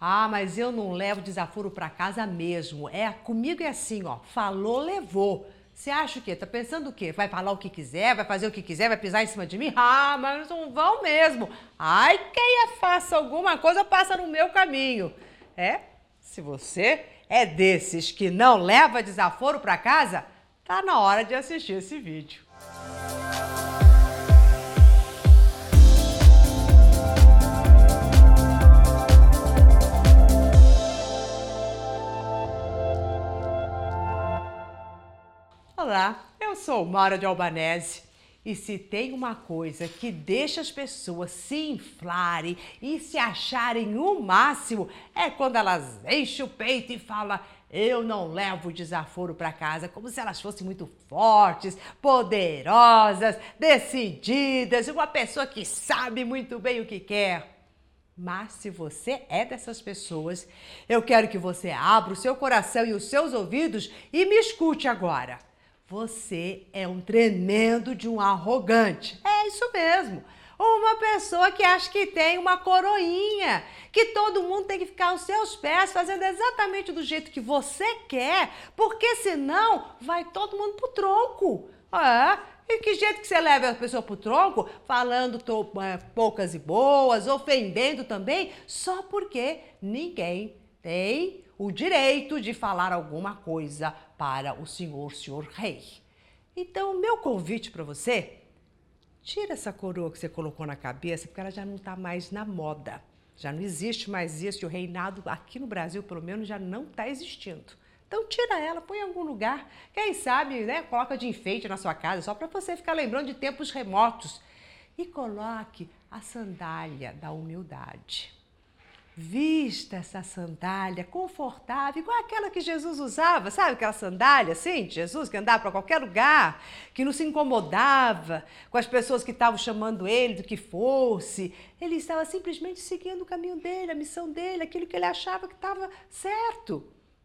Ah, mas eu não levo desaforo para casa mesmo. É, comigo é assim, ó. Falou, levou. Você acha o quê? Tá pensando o quê? Vai falar o que quiser, vai fazer o que quiser, vai pisar em cima de mim? Ah, mas não vão mesmo. Ai, quem faça alguma coisa passa no meu caminho. É, se você é desses que não leva desaforo para casa, tá na hora de assistir esse vídeo. Olá, eu sou Mara de Albanese. E se tem uma coisa que deixa as pessoas se inflarem e se acharem o máximo, é quando elas enchem o peito e falam: Eu não levo desaforo para casa, como se elas fossem muito fortes, poderosas, decididas, uma pessoa que sabe muito bem o que quer. Mas se você é dessas pessoas, eu quero que você abra o seu coração e os seus ouvidos e me escute agora. Você é um tremendo de um arrogante. É isso mesmo. Uma pessoa que acha que tem uma coroinha, que todo mundo tem que ficar aos seus pés, fazendo exatamente do jeito que você quer, porque senão vai todo mundo pro tronco. É, e que jeito que você leva a pessoa pro tronco? Falando é, poucas e boas, ofendendo também, só porque ninguém tem o direito de falar alguma coisa para o senhor, senhor rei. Então, meu convite para você, tira essa coroa que você colocou na cabeça, porque ela já não está mais na moda. Já não existe mais isso, o reinado aqui no Brasil, pelo menos, já não está existindo. Então tira ela, põe em algum lugar. Quem sabe, né? Coloca de enfeite na sua casa, só para você ficar lembrando de tempos remotos. E coloque a sandália da humildade. Vista essa sandália confortável, igual aquela que Jesus usava, sabe aquela sandália assim, de Jesus, que andava para qualquer lugar, que não se incomodava com as pessoas que estavam chamando ele do que fosse. Ele estava simplesmente seguindo o caminho dele, a missão dele, aquilo que ele achava que estava certo.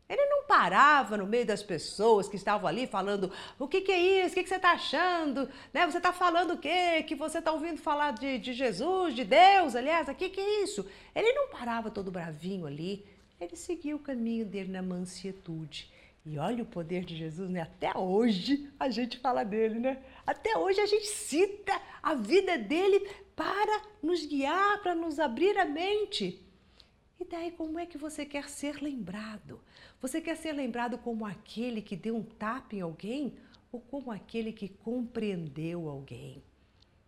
Ele não parava no meio das pessoas que estavam ali falando o que, que é isso, o que, que você está achando, né? Você está falando o quê? Que você está ouvindo falar de, de Jesus, de Deus, aliás, o que, que é isso? Ele não parava todo bravinho ali, ele seguia o caminho dele na mansietude. E olha o poder de Jesus, né? Até hoje a gente fala dele, né? Até hoje a gente cita a vida dele para nos guiar, para nos abrir a mente. E daí, como é que você quer ser lembrado? Você quer ser lembrado como aquele que deu um tapa em alguém ou como aquele que compreendeu alguém?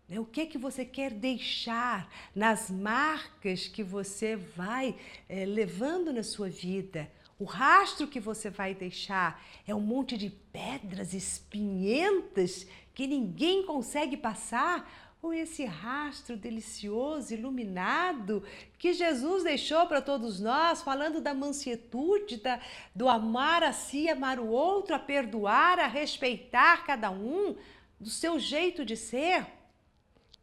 Né, o que é que você quer deixar nas marcas que você vai é, levando na sua vida? O rastro que você vai deixar é um monte de pedras espinhentas que ninguém consegue passar? Ou esse rastro delicioso, iluminado, que Jesus deixou para todos nós, falando da mansietude, da, do amar a si, amar o outro, a perdoar, a respeitar cada um, do seu jeito de ser.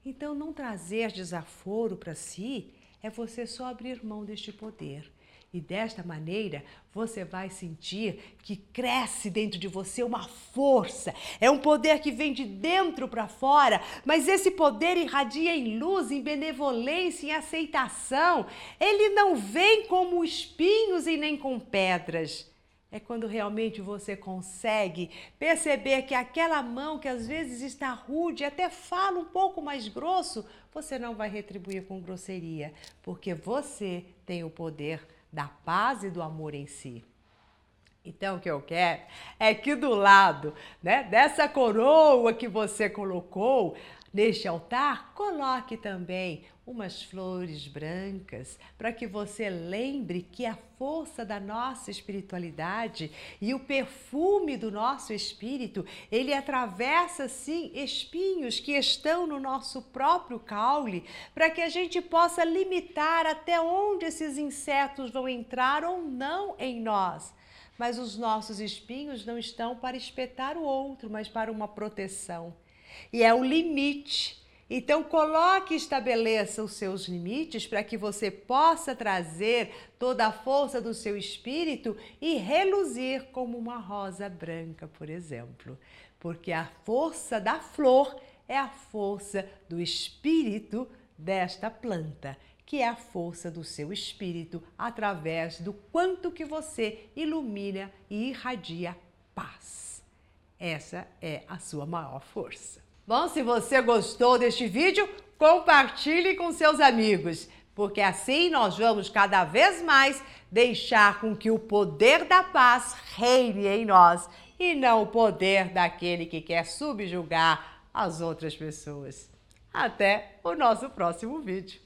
Então, não trazer desaforo para si é você só abrir mão deste poder e desta maneira você vai sentir que cresce dentro de você uma força. É um poder que vem de dentro para fora, mas esse poder irradia em luz, em benevolência, em aceitação. Ele não vem como espinhos e nem com pedras. É quando realmente você consegue perceber que aquela mão que às vezes está rude, até fala um pouco mais grosso, você não vai retribuir com grosseria, porque você tem o poder da paz e do amor em si. Então, o que eu quero é que do lado né, dessa coroa que você colocou neste altar, coloque também umas flores brancas para que você lembre que a força da nossa espiritualidade e o perfume do nosso espírito, ele atravessa sim espinhos que estão no nosso próprio caule, para que a gente possa limitar até onde esses insetos vão entrar ou não em nós. Mas os nossos espinhos não estão para espetar o outro, mas para uma proteção. E é o limite então, coloque e estabeleça os seus limites para que você possa trazer toda a força do seu espírito e reluzir como uma rosa branca, por exemplo. Porque a força da flor é a força do espírito desta planta, que é a força do seu espírito através do quanto que você ilumina e irradia paz. Essa é a sua maior força. Bom, se você gostou deste vídeo, compartilhe com seus amigos, porque assim nós vamos cada vez mais deixar com que o poder da paz reine em nós e não o poder daquele que quer subjugar as outras pessoas. Até o nosso próximo vídeo.